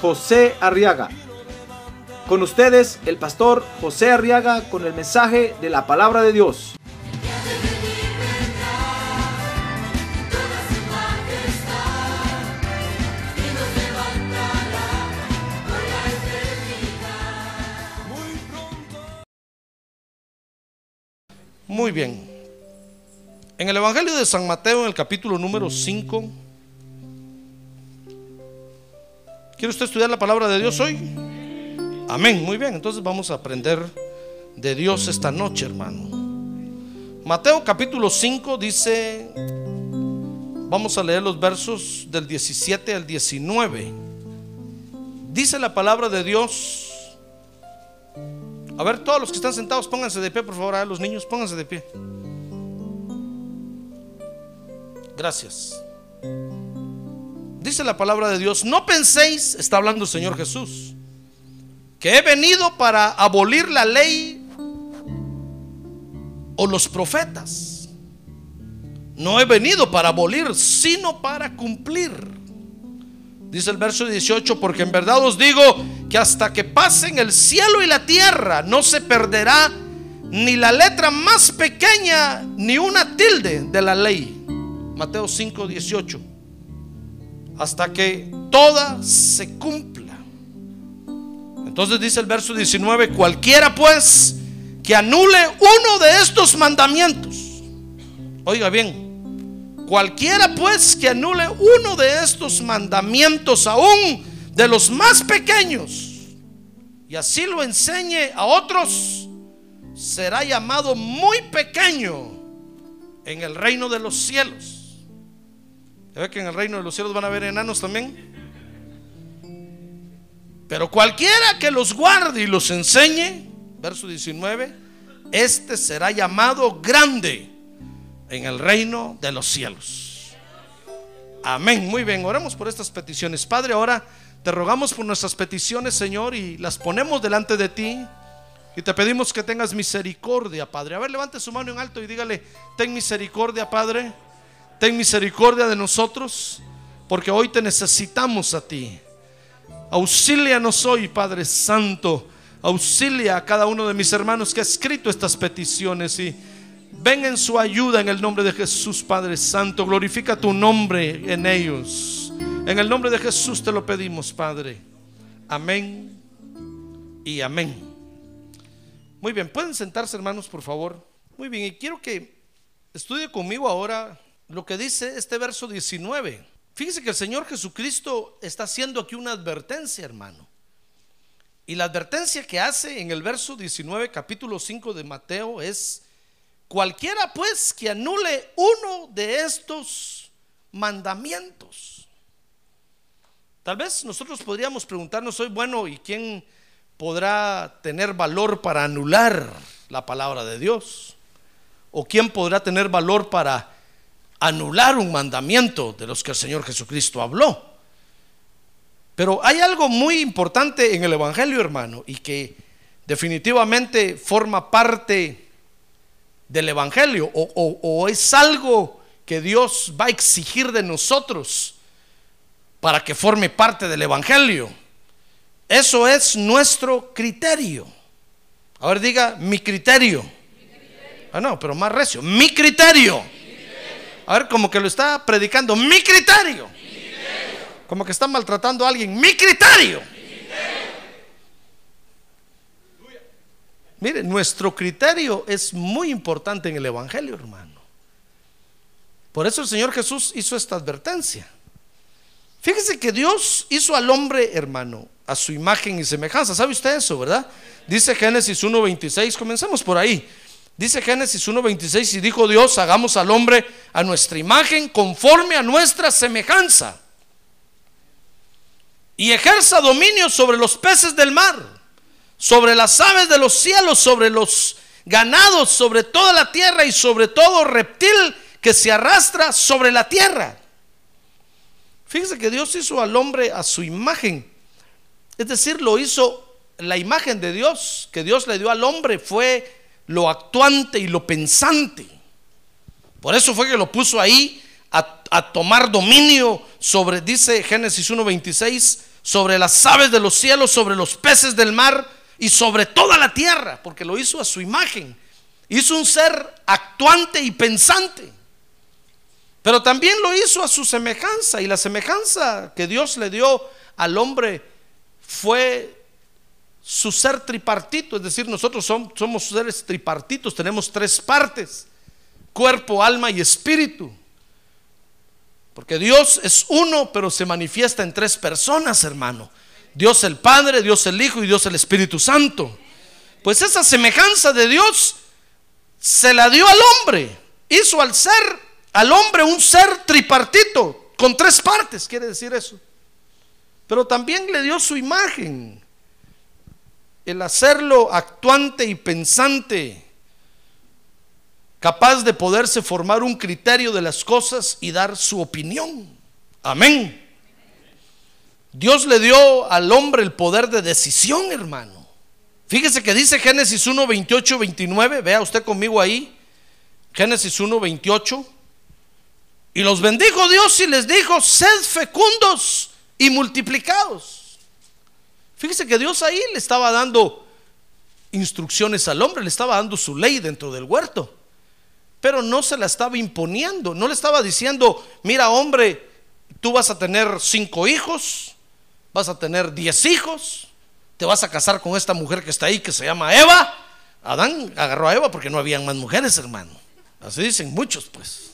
José Arriaga. Con ustedes, el pastor José Arriaga con el mensaje de la palabra de Dios. Muy bien. En el Evangelio de San Mateo, en el capítulo número 5, ¿quiere usted estudiar la palabra de Dios hoy? Amén, muy bien. Entonces vamos a aprender de Dios esta noche, hermano. Mateo capítulo 5 dice, vamos a leer los versos del 17 al 19. Dice la palabra de Dios. A ver, todos los que están sentados, pónganse de pie, por favor. A los niños, pónganse de pie. Gracias. Dice la palabra de Dios, no penséis, está hablando el Señor Jesús, que he venido para abolir la ley o los profetas. No he venido para abolir, sino para cumplir. Dice el verso 18, porque en verdad os digo que hasta que pasen el cielo y la tierra no se perderá ni la letra más pequeña ni una tilde de la ley. Mateo 5, 18. Hasta que toda se cumpla. Entonces dice el verso 19, cualquiera pues que anule uno de estos mandamientos. Oiga bien, Cualquiera pues que anule uno de estos mandamientos, aún de los más pequeños, y así lo enseñe a otros, será llamado muy pequeño en el reino de los cielos. ¿Ya ve que en el reino de los cielos van a haber enanos también? Pero cualquiera que los guarde y los enseñe, verso 19, este será llamado grande en el reino de los cielos. Amén. Muy bien, oremos por estas peticiones. Padre, ahora te rogamos por nuestras peticiones, Señor, y las ponemos delante de ti. Y te pedimos que tengas misericordia, Padre. A ver, levante su mano en alto y dígale, ten misericordia, Padre. Ten misericordia de nosotros, porque hoy te necesitamos a ti. Auxílianos hoy, Padre Santo. Auxilia a cada uno de mis hermanos que ha escrito estas peticiones y Ven en su ayuda en el nombre de Jesús, Padre Santo. Glorifica tu nombre en ellos. En el nombre de Jesús te lo pedimos, Padre. Amén y amén. Muy bien, pueden sentarse, hermanos, por favor. Muy bien, y quiero que estudie conmigo ahora lo que dice este verso 19. Fíjese que el Señor Jesucristo está haciendo aquí una advertencia, hermano. Y la advertencia que hace en el verso 19, capítulo 5 de Mateo, es Cualquiera pues que anule uno de estos mandamientos. Tal vez nosotros podríamos preguntarnos hoy, bueno, ¿y quién podrá tener valor para anular la palabra de Dios? ¿O quién podrá tener valor para anular un mandamiento de los que el Señor Jesucristo habló? Pero hay algo muy importante en el Evangelio, hermano, y que definitivamente forma parte del Evangelio o, es algo que Dios va a exigir de nosotros para que forme parte del Evangelio. Eso es nuestro criterio. A ver, diga mi criterio. Ah, no, pero más recio. Mi criterio. A ver, como que lo está predicando. Mi criterio. Como que está maltratando a alguien. Mi criterio. Mire, nuestro criterio es muy importante en el Evangelio, hermano. Por eso el Señor Jesús hizo esta advertencia. Fíjese que Dios hizo al hombre, hermano, a su imagen y semejanza. ¿Sabe usted eso, verdad? Dice Génesis 1.26, comencemos por ahí. Dice Génesis 1.26 y dijo Dios, hagamos al hombre a nuestra imagen conforme a nuestra semejanza. y ejerza dominio sobre los peces del mar, sobre las aves de los cielos, sobre los ganados, sobre toda la tierra y sobre todo reptil que se arrastra sobre la tierra. Fíjese que Dios hizo al hombre a su imagen. Es decir, lo hizo la imagen de Dios que Dios le dio al hombre fue lo actuante y lo pensante. Por eso fue que lo puso ahí a, a tomar dominio sobre, dice Génesis 1.26, sobre las aves de los cielos, sobre los peces del mar y sobre toda la tierra, porque lo hizo a su imagen. Hizo un ser actuante y pensante. Pero también lo hizo a su semejanza y la semejanza que Dios le dio al hombre fue su ser tripartito, es decir, nosotros somos, seres tripartitos, tenemos tres partes, cuerpo, alma y espíritu. Porque Dios es uno, pero se manifiesta en tres personas, hermano. Dios el Padre, Dios el Hijo y Dios el Espíritu Santo. Pues esa semejanza de Dios se la dio al hombre. Hizo al ser, al hombre un ser tripartito, con tres partes, quiere decir eso. Pero también le dio su imagen el hacerlo actuante y pensante, capaz de poderse formar un criterio de las cosas y dar su opinión. Amén. Dios le dio al hombre el poder de decisión, hermano. Fíjese que dice Génesis 1, 28, 29, vea usted conmigo ahí, Génesis 1, 28. Y los bendijo Dios y les dijo, sed fecundos y multiplicados Fíjese que Dios ahí le estaba dando instrucciones al hombre, le estaba dando su ley dentro del huerto, pero no se la estaba imponiendo, no le estaba diciendo, mira hombre, tú vas a tener cinco hijos, vas a tener diez hijos, te vas a casar con esta mujer que está ahí que se llama Eva. Adán agarró a Eva porque no habían más mujeres, hermano. Así dicen muchos, pues.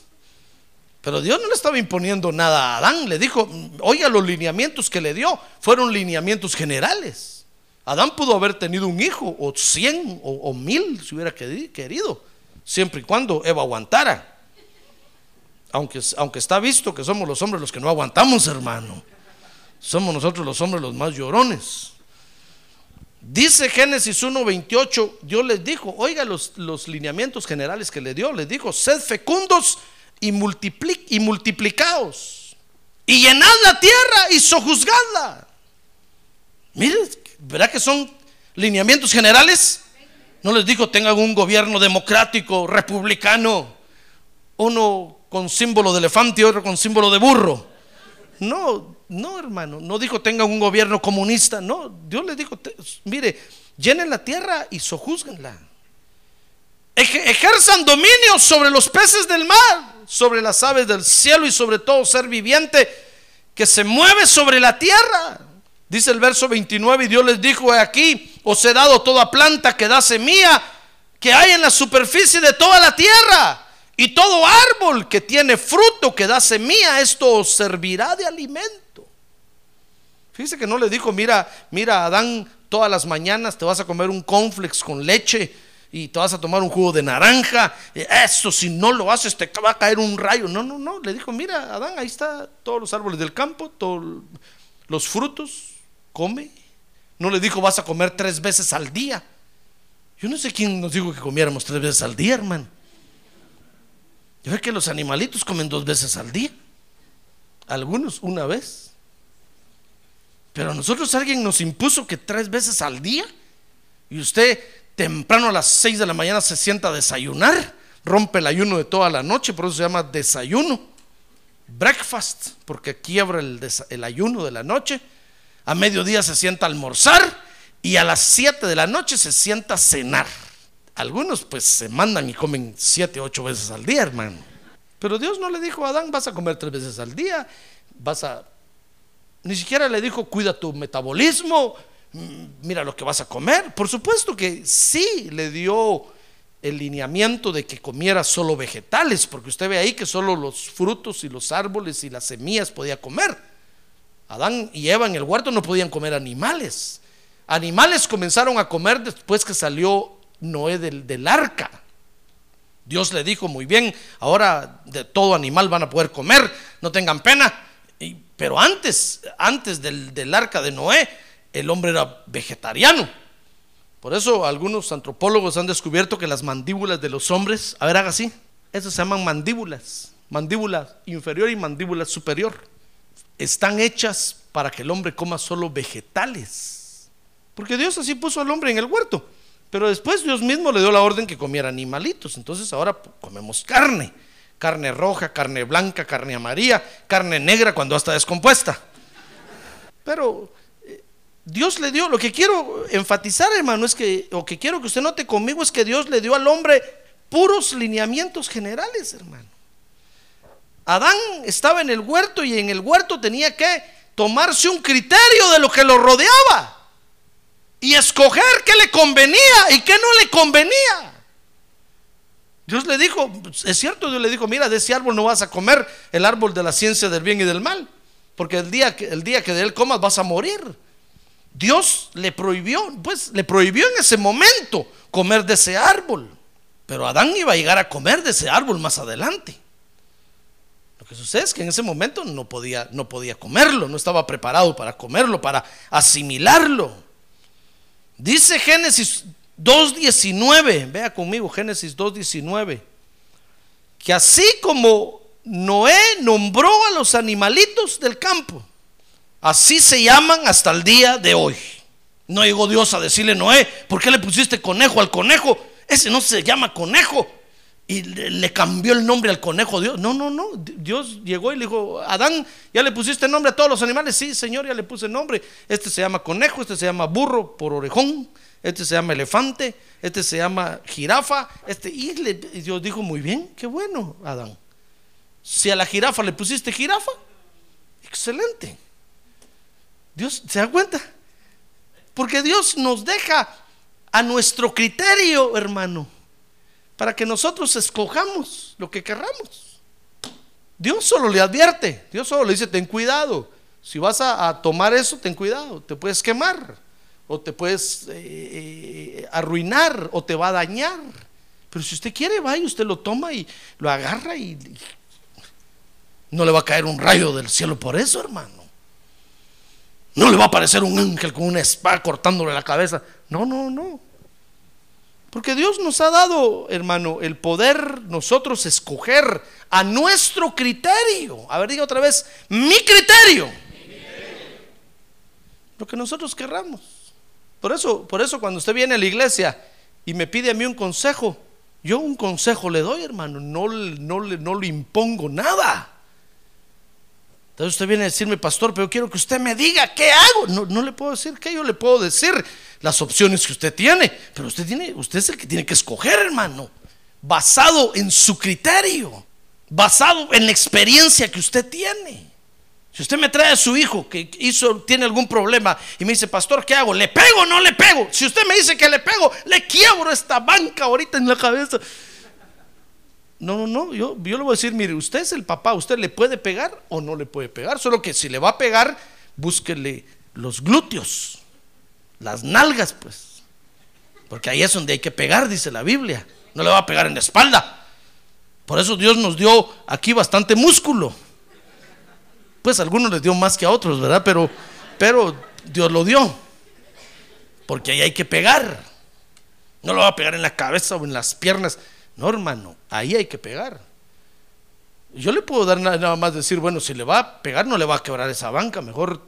Pero Dios no le estaba imponiendo nada a Adán, le dijo, oiga, los lineamientos que le dio fueron lineamientos generales. Adán pudo haber tenido un hijo, o cien, o, mil, si hubiera querido, siempre y cuando Eva aguantara. Aunque, aunque está visto que somos los hombres los que no aguantamos, hermano. Somos nosotros los hombres los más llorones. Dice Génesis 1.28, Dios les dijo, oiga los, los lineamientos generales que le dio, les dijo, sed fecundos y, y multiplicaos y llenad la tierra y sojuzgadla. Mire, ¿verdad que son lineamientos generales? No les dijo tengan un gobierno democrático, republicano, uno con símbolo de elefante y otro con símbolo de burro. No, no, hermano, no dijo tengan un gobierno comunista, no, Dios les dijo, mire, llenen la tierra y sojuzguenla. Ejerzan dominio sobre los peces del mar sobre las aves del cielo y sobre todo ser viviente que se mueve sobre la tierra. Dice el verso 29, y Dios les dijo, aquí os he dado toda planta que da semilla que hay en la superficie de toda la tierra, y todo árbol que tiene fruto que da semilla, esto os servirá de alimento. Fíjese que no le dijo, mira, mira, Adán, todas las mañanas te vas a comer un conflex con leche y te vas a tomar un jugo de naranja. Eso, si no lo haces, te va a caer un rayo. No, no, no. Le dijo, mira, Adán, ahí está todos los árboles del campo, todos los frutos, come. No le dijo, vas a comer tres veces al día. Yo no sé quién nos dijo que comiéramos tres veces al día, hermano. Yo sé que los animalitos comen dos veces al día. Algunos una vez. Pero a nosotros alguien nos impuso que tres veces al día. Y usted temprano a las 6 de la mañana se sienta a desayunar, rompe el ayuno de toda la noche, por eso se llama desayuno, breakfast, porque quiebra el, el ayuno de la noche, a mediodía se sienta a almorzar y a las 7 de la noche se sienta a cenar. Algunos pues se mandan y comen 7, 8 veces al día, hermano. Pero Dios no le dijo a Adán, vas a comer tres veces al día, vas a... Ni siquiera le dijo, cuida tu metabolismo, mira lo que vas a comer. Por supuesto que sí le dio el lineamiento de que comiera solo vegetales, porque usted ve ahí que solo los frutos y los árboles y las semillas podía comer. Adán y Eva en el huerto no podían comer animales. Animales comenzaron a comer después que salió Noé del, del arca. Dios le dijo, muy bien, ahora de todo animal van a poder comer, no tengan pena. Pero antes, antes del, del arca de Noé, el hombre era vegetariano. Por eso algunos antropólogos han descubierto que las mandíbulas de los hombres, a ver, haga así, eso se llaman mandíbulas, mandíbula inferior y mandíbula superior. Están hechas para que el hombre coma solo vegetales. Porque Dios así puso al hombre en el huerto. Pero después Dios mismo le dio la orden que comiera animalitos. Entonces ahora comemos carne. Carne roja, carne blanca, carne amarilla, carne negra cuando está descompuesta. Pero Dios le dio, lo que quiero enfatizar hermano es que, o que quiero que usted note conmigo es que Dios le dio al hombre puros lineamientos generales hermano. Adán estaba en el huerto y en el huerto tenía que tomarse un criterio de lo que lo rodeaba y escoger qué le convenía y qué no le convenía. Dios le dijo, es cierto, Dios le dijo, mira, de ese árbol no vas a comer, el árbol de la ciencia del bien y del mal, porque el día que, el día que de él comas vas a morir. Dios le prohibió, pues le prohibió en ese momento comer de ese árbol, pero Adán iba a llegar a comer de ese árbol más adelante. Lo que sucede es que en ese momento no podía, no podía comerlo, no estaba preparado para comerlo, para asimilarlo. Dice Génesis 2.19, vea conmigo Génesis 2.19, que así como Noé nombró a los animalitos del campo, así se llaman hasta el día de hoy. No llegó Dios a decirle, Noé, ¿por qué le pusiste conejo al conejo? Ese no se llama conejo, y le, cambió el nombre al conejo Dios. No, no, no. Dios llegó y le dijo, Adán, ¿ya le pusiste nombre a todos los animales? Sí, Señor, ya le puse nombre. Este se llama conejo, este se llama burro por orejón, este se llama elefante, este se llama jirafa. Este, y, Dios dijo, muy bien, qué bueno, Adán. Si a la jirafa le pusiste jirafa, excelente. Dios, ¿se da cuenta? Porque Dios nos deja a nuestro criterio, hermano para que nosotros escojamos lo que querramos. Dios solo le advierte, Dios solo le dice, ten cuidado. Si vas a, tomar eso, ten cuidado, te puedes quemar, o te puedes eh, eh, arruinar, o te va a dañar. Pero si usted quiere, va y usted lo toma y lo agarra y, y no le va a caer un rayo del cielo por eso, hermano. No le va a aparecer un ángel con una espada cortándole la cabeza. No, no, no. Porque Dios nos ha dado, hermano, el poder nosotros escoger a nuestro criterio. A ver, diga otra vez, mi criterio. Lo que nosotros querramos. Por eso, por eso cuando usted viene a la iglesia y me pide a mí un consejo, yo un consejo le doy, hermano, no, no, no le impongo nada. Entonces usted viene a decirme, pastor, pero quiero que usted me diga qué hago. No, no le puedo decir qué, yo le puedo decir las opciones que usted tiene, pero usted tiene, usted es el que tiene que escoger, hermano, basado en su criterio, basado en la experiencia que usted tiene. Si usted me trae a su hijo que hizo, tiene algún problema y me dice, pastor, ¿qué hago? ¿Le pego o no le pego? Si usted me dice que le pego, le quiebro esta banca ahorita en la cabeza. No, no, no, yo, yo le voy a decir, mire, usted es el papá, usted le puede pegar o no le puede pegar, solo que si le va a pegar, búsquele los glúteos, las nalgas, pues, porque ahí es donde hay que pegar, dice la Biblia, no le va a pegar en la espalda. Por eso Dios nos dio aquí bastante músculo. Pues a algunos les dio más que a otros, ¿verdad? Pero, pero Dios lo dio, porque ahí hay que pegar. No lo va a pegar en la cabeza o en las piernas. No, hermano, ahí hay que pegar. Yo le puedo dar nada más decir, bueno, si le va a pegar, no le va a quebrar esa banca, mejor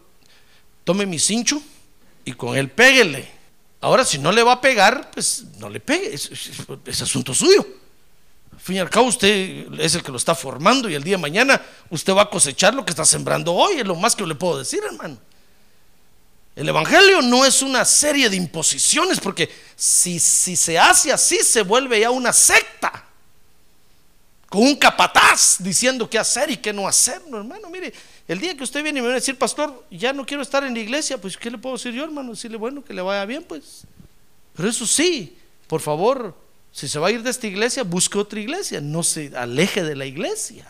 tome mi cincho y con él péguele. Ahora, si no le va a pegar, pues no le pegue, es, asunto suyo. Al fin y al cabo, usted es el que lo está formando y el día de mañana usted va a cosechar lo que está sembrando hoy, es lo más que le puedo decir, hermano. El Evangelio no es una serie de imposiciones, porque si, si se hace así, se vuelve ya una secta. Con un capataz diciendo qué hacer y qué no hacer. No, hermano, mire, el día que usted viene y me viene a decir, pastor, ya no quiero estar en la iglesia, pues ¿qué le puedo decir yo, hermano? Decirle, bueno, que le vaya bien, pues. Pero eso sí, por favor, si se va a ir de esta iglesia, busque otra iglesia, no se aleje de la iglesia.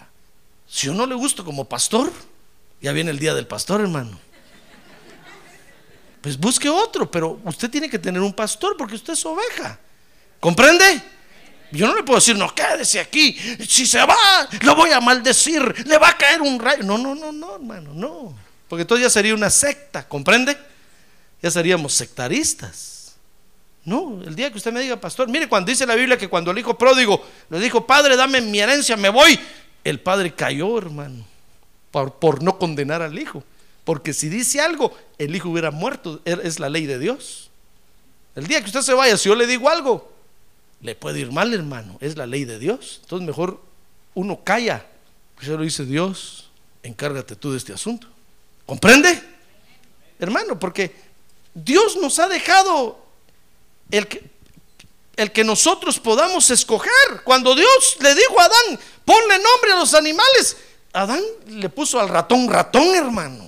Si yo no le gusto como pastor, ya viene el día del pastor, hermano pues busque otro, pero usted tiene que tener un pastor porque usted es oveja. ¿Comprende? Yo no le puedo decir, no, quédese aquí. Si se va, lo voy a maldecir. Le va a caer un rayo. No, no, no, no, hermano, no. Porque entonces ya sería una secta, ¿comprende? Ya seríamos sectaristas. No, el día que usted me diga, pastor, mire, cuando dice la Biblia que cuando el hijo pródigo le dijo, padre, dame mi herencia, me voy. El padre cayó, hermano, por, por no condenar al hijo. Porque si dice algo, el hijo hubiera muerto. Es la ley de Dios. El día que usted se vaya, si yo le digo algo, le puede ir mal, hermano. Es la ley de Dios. Entonces mejor uno calla. Pues lo dice Dios, encárgate tú de este asunto. ¿Comprende? Hermano, porque Dios nos ha dejado el que, el que nosotros podamos escoger. Cuando Dios le dijo a Adán, ponle nombre a los animales, Adán le puso al ratón ratón, hermano.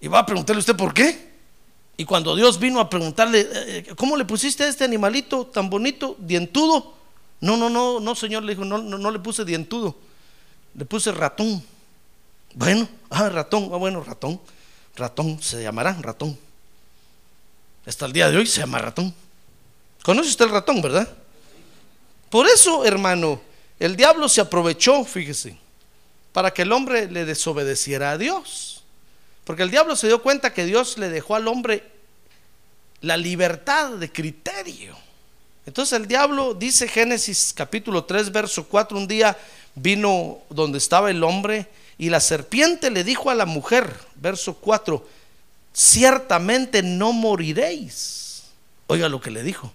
Y va a preguntarle usted por qué. Y cuando Dios vino a preguntarle, eh, ¿cómo le pusiste a este animalito tan bonito, dientudo? No, no, no, no, Señor, le dijo, no, no, no le puse dientudo, le puse ratón. Bueno, ah, ratón, ah, bueno, ratón, ratón, se llamará ratón. Hasta el día de hoy se llama ratón. ¿Conoce usted el ratón, verdad? Por eso, hermano, el diablo se aprovechó, fíjese, para que el hombre le desobedeciera a Dios. Porque el diablo se dio cuenta que Dios le dejó al hombre la libertad de criterio. Entonces el diablo dice Génesis capítulo 3, verso 4, un día vino donde estaba el hombre y la serpiente le dijo a la mujer, verso 4, ciertamente no moriréis. Oiga lo que le dijo.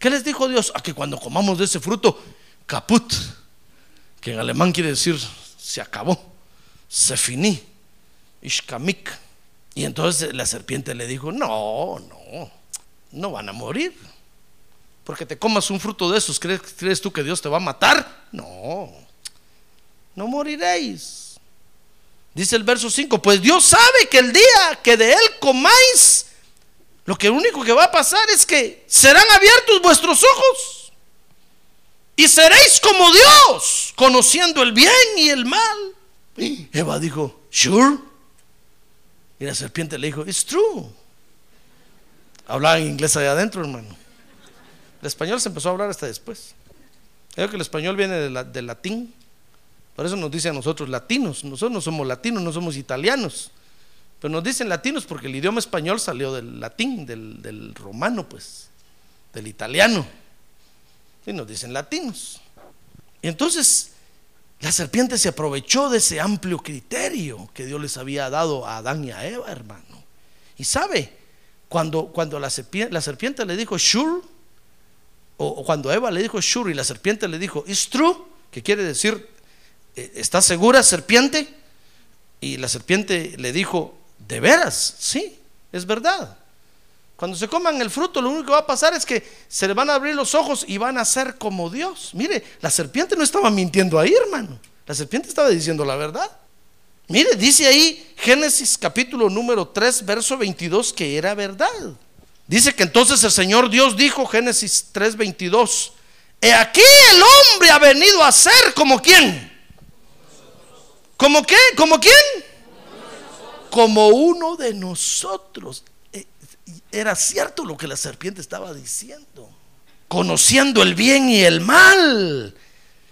¿Qué les dijo Dios? A que cuando comamos de ese fruto, caput, que en alemán quiere decir se acabó, se finí. Ishkamik. Y entonces la serpiente le dijo, no, no, no van a morir. Porque te comas un fruto de esos, ¿crees, ¿crees tú que Dios te va a matar? No, no moriréis. Dice el verso 5, pues Dios sabe que el día que de él comáis, lo que único que va a pasar es que serán abiertos vuestros ojos y seréis como Dios, conociendo el bien y el mal. Eva dijo, sure. Y la serpiente le dijo, it's true. Hablaba en inglés allá adentro, hermano. El español se empezó a hablar hasta después. Creo que el español viene del latín. Por eso nos dice a nosotros latinos. Nosotros no somos latinos, no somos italianos. Pero nos dicen latinos porque el idioma español salió del latín, del, del romano, pues, del italiano. Y nos dicen latinos. Y entonces la serpiente se aprovechó de ese amplio criterio que Dios les había dado a Adán y a Eva, hermano. Y sabe, cuando, cuando la, serpiente, la serpiente le dijo sure, o, cuando Eva le dijo sure y la serpiente le dijo it's true, que quiere decir, eh, ¿estás segura, serpiente? Y la serpiente le dijo, ¿de veras? Sí, es verdad. Cuando se coman el fruto, lo único que va a pasar es que se le van a abrir los ojos y van a ser como Dios. Mire, la serpiente no estaba mintiendo ahí, hermano. La serpiente estaba diciendo la verdad. Mire, dice ahí Génesis capítulo número 3, verso 22, que era verdad. Dice que entonces el Señor Dios dijo, Génesis 3, 22, He aquí el hombre ha venido a ser como quién. ¿Como qué? ¿Como quién? Como uno de nosotros era cierto lo que la serpiente estaba diciendo, conociendo el bien y el mal.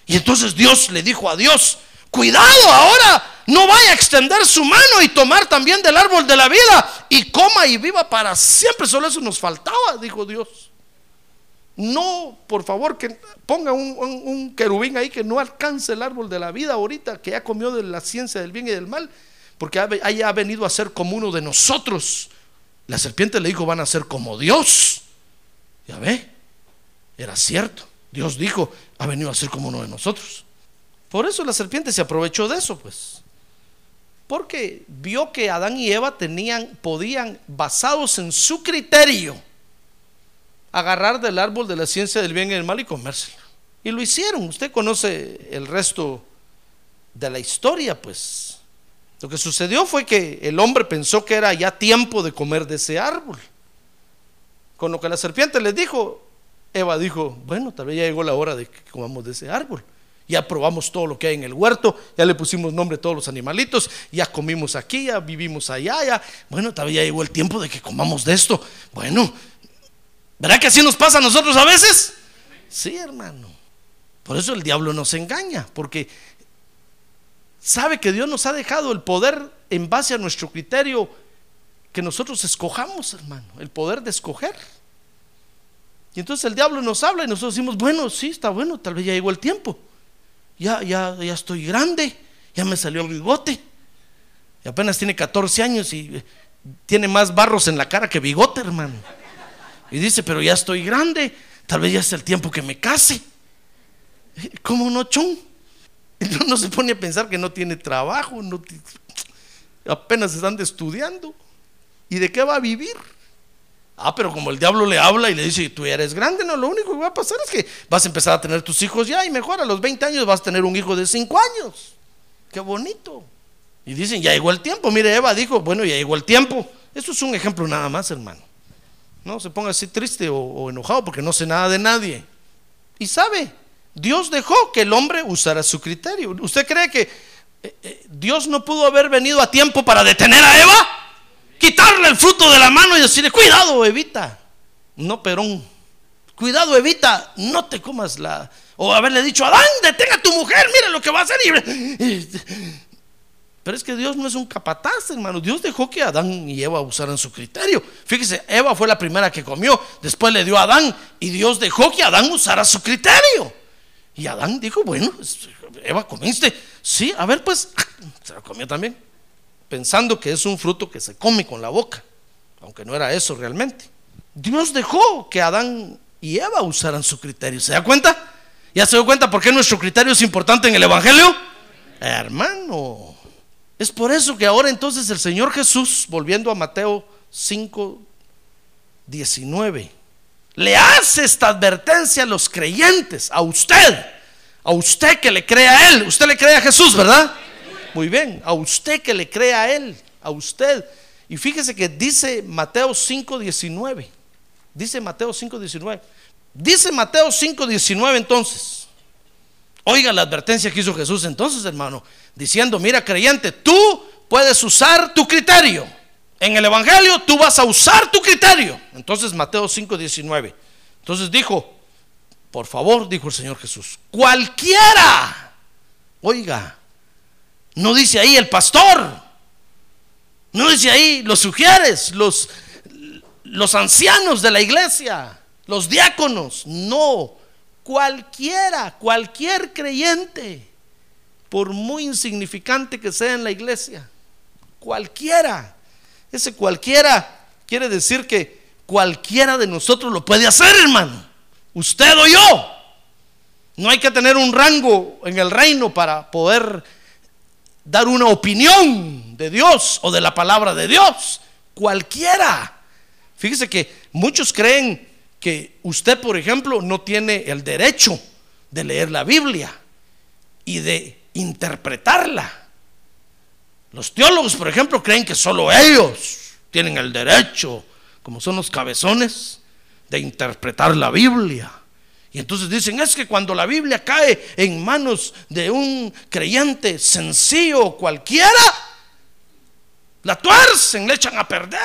Y entonces Dios le dijo a Dios, cuidado ahora, no vaya a extender su mano y tomar también del árbol de la vida y coma y viva para siempre. Solo eso nos faltaba, dijo Dios. No, por favor, que ponga un, querubín ahí que no alcance el árbol de la vida ahorita, que ya comió de la ciencia del bien y del mal, porque haya venido a ser como uno de nosotros la serpiente le dijo, van a ser como Dios. Ya ve, era cierto. Dios dijo, ha venido a ser como uno de nosotros. Por eso la serpiente se aprovechó de eso, pues. Porque vio que Adán y Eva tenían, podían, basados en su criterio, agarrar del árbol de la ciencia del bien y del mal y comérselo. Y lo hicieron. Usted conoce el resto de la historia, pues. Lo que sucedió fue que el hombre pensó que era ya tiempo de comer de ese árbol. Con lo que la serpiente les dijo, Eva dijo, bueno, tal vez ya llegó la hora de que comamos de ese árbol. Ya probamos todo lo que hay en el huerto, ya le pusimos nombre a todos los animalitos, ya comimos aquí, ya vivimos allá, ya. Bueno, tal vez ya llegó el tiempo de que comamos de esto. Bueno, ¿verdad que así nos pasa a nosotros a veces? Sí, hermano. Por eso el diablo nos engaña, porque sabe que Dios nos ha dejado el poder en base a nuestro criterio que nosotros escojamos, hermano, el poder de escoger. Y entonces el diablo nos habla y nosotros decimos, bueno, sí, está bueno, tal vez ya llegó el tiempo. Ya, ya, ya estoy grande, ya me salió el bigote. Y apenas tiene 14 años y eh, tiene más barros en la cara que bigote, hermano. Y dice, pero ya estoy grande, tal vez ya es el tiempo que me case. ¿Cómo no, chon? No, se pone a pensar que no tiene trabajo, apenas están estudiando. ¿Y de qué va a vivir? Ah, pero como el diablo le habla y le dice, tú ya eres grande, no, lo único que va a pasar es que vas a empezar a tener tus hijos ya y mejor a los 20 años vas a tener un hijo de 5 años. Qué bonito. Y dicen, ya llegó el tiempo. Mire, Eva dijo, bueno, ya llegó el tiempo. Eso es un ejemplo nada más, hermano. No se ponga así triste o, o enojado porque no sé nada de nadie. Y sabe, Dios dejó que el hombre usara su criterio. ¿Usted cree que eh, eh, Dios no pudo haber venido a tiempo para detener a Eva? Quitarle el fruto de la mano y decirle, cuidado, Evita. No, Perón. Cuidado, Evita, no te comas la... O haberle dicho, Adán, detenga a tu mujer, mira lo que va a hacer. Pero es que Dios no es un capataz, hermano. Dios dejó que Adán y Eva usaran su criterio. Fíjese, Eva fue la primera que comió, después le dio a Adán y Dios dejó que Adán usara su criterio. Y Adán dijo, bueno, Eva, ¿comiste? Sí, a ver, pues, se la comió también, pensando que es un fruto que se come con la boca, aunque no era eso realmente. Dios dejó que Adán y Eva usaran su criterio. ¿Se da cuenta? ¿Ya se dio cuenta por qué nuestro criterio es importante en el Evangelio? Hermano, es por eso que ahora entonces el Señor Jesús, volviendo a Mateo 5, 19, le hace esta advertencia a los creyentes, a usted, a usted que le cree a Él. Usted le cree a Jesús, ¿verdad? Muy bien, a usted que le cree a Él, a usted. Y fíjese que dice Mateo 5, 19. Dice Mateo 5, 19. Dice Mateo 5, 19 entonces. Oiga la advertencia que hizo Jesús entonces, hermano, diciendo, mira creyente, tú puedes usar tu criterio. En el Evangelio tú vas a usar tu criterio. Entonces Mateo 5, 19. Entonces dijo, por favor, dijo el Señor Jesús, cualquiera, oiga, no dice ahí el pastor, no dice ahí los sugieres, los, los ancianos de la iglesia, los diáconos, no, cualquiera, cualquier creyente, por muy insignificante que sea en la iglesia, cualquiera, ese cualquiera quiere decir que cualquiera de nosotros lo puede hacer, hermano, usted o yo. No hay que tener un rango en el reino para poder dar una opinión de Dios o de la palabra de Dios. Cualquiera. Fíjese que muchos creen que usted, por ejemplo, no tiene el derecho de leer la Biblia y de interpretarla. Los teólogos, por ejemplo, creen que solo ellos tienen el derecho, como son los cabezones, de interpretar la Biblia. Y entonces dicen, es que cuando la Biblia cae en manos de un creyente sencillo cualquiera, la tuercen, le echan a perder.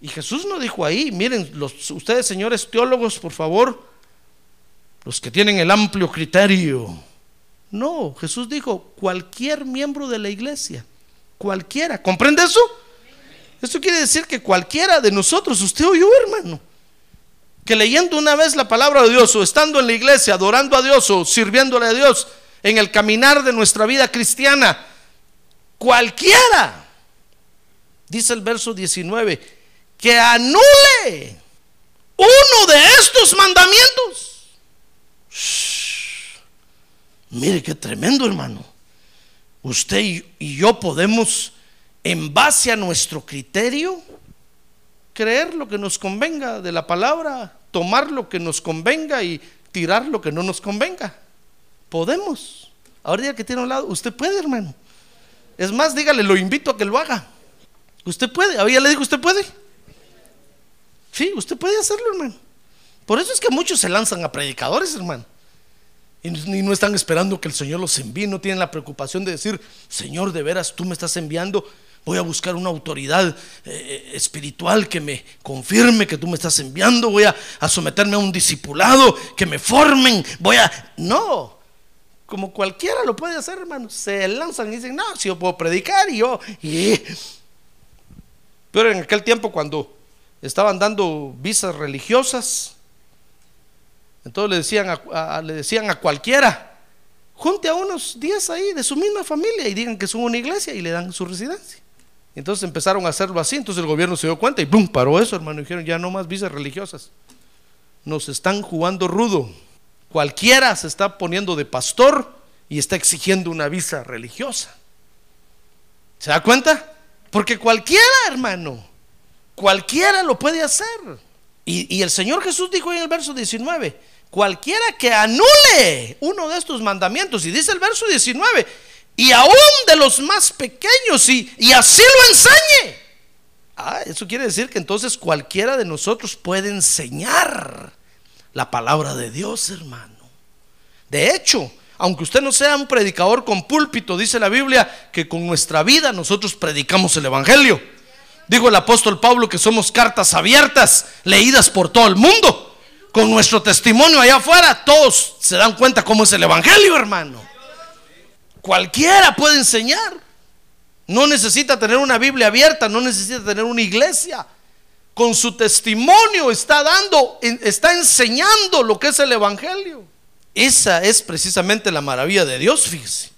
Y Jesús no dijo ahí, miren, los, ustedes señores teólogos, por favor, los que tienen el amplio criterio. No, Jesús dijo, cualquier miembro de la iglesia, cualquiera, ¿comprende eso? Esto quiere decir que cualquiera de nosotros, usted o yo, hermano, que leyendo una vez la palabra de Dios o estando en la iglesia, adorando a Dios o sirviéndole a Dios en el caminar de nuestra vida cristiana, cualquiera, dice el verso 19, que anule uno de estos mandamientos. Shh. Mire qué tremendo, hermano. Usted y- yo podemos, en base a nuestro criterio, creer lo que nos convenga de la palabra, tomar lo que nos convenga y tirar lo que no nos convenga. Podemos. Ahora que tiene a un lado, usted puede, hermano. Es más, dígale, lo invito a que lo haga. Usted puede. Ahora ya le digo, usted puede. Sí, usted puede hacerlo, hermano. Por eso es que muchos se lanzan a predicadores, hermano. Y no están esperando que el Señor los envíe, no tienen la preocupación de decir, Señor, de veras, tú me estás enviando. Voy a buscar una autoridad eh, espiritual que me confirme que tú me estás enviando. Voy a, someterme a un discipulado, que me formen. Voy a... No, como cualquiera lo puede hacer, hermano. Se lanzan y dicen, no, si yo puedo predicar y yo... y-". Pero en aquel tiempo cuando estaban dando visas religiosas, entonces le decían a, le decían a cualquiera, junte a unos 10 ahí de su misma familia y digan que son una iglesia y le dan su residencia. Entonces empezaron a hacerlo así, entonces el gobierno se dio cuenta y ¡pum! paró eso, hermano. Dijeron, ya no más visas religiosas. Nos están jugando rudo. Cualquiera se está poniendo de pastor y está exigiendo una visa religiosa. ¿Se da cuenta? Porque cualquiera, hermano, cualquiera lo puede hacer. Y, y el Señor Jesús dijo en el verso 19, cualquiera que anule uno de estos mandamientos, y dice el verso 19, y aún de los más pequeños, y, y así lo enseñe. Ah, eso quiere decir que entonces cualquiera de nosotros puede enseñar la palabra de Dios, hermano. De hecho, aunque usted no sea un predicador con púlpito, dice la Biblia que con nuestra vida nosotros predicamos el Evangelio. Dijo el apóstol Pablo que somos cartas abiertas, leídas por todo el mundo. Con nuestro testimonio allá afuera, todos se dan cuenta cómo es el Evangelio, hermano. Cualquiera puede enseñar. No necesita tener una Biblia abierta, no necesita tener una iglesia. Con su testimonio está dando, está enseñando lo que es el Evangelio. Esa es precisamente la maravilla de Dios, fíjese.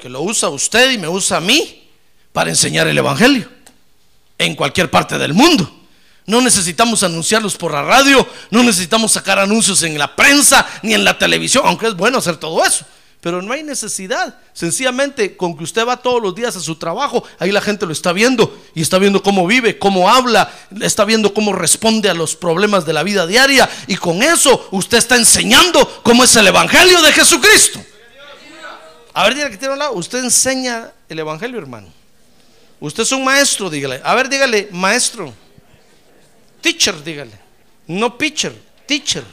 Que lo usa usted y me usa a mí para enseñar el Evangelio. En cualquier parte del mundo. No necesitamos anunciarlos por la radio, no necesitamos sacar anuncios en la prensa ni en la televisión, aunque es bueno hacer todo eso. Pero no hay necesidad. Sencillamente, con que usted va todos los días a su trabajo, ahí la gente lo está viendo y está viendo cómo vive, cómo habla, está viendo cómo responde a los problemas de la vida diaria. Y con eso usted está enseñando cómo es el Evangelio de Jesucristo. A ver, dígale que tiene un lado. Usted enseña el Evangelio, hermano. Usted es un maestro, dígale. A ver, dígale, maestro. Teacher, dígale. No pitcher, teacher.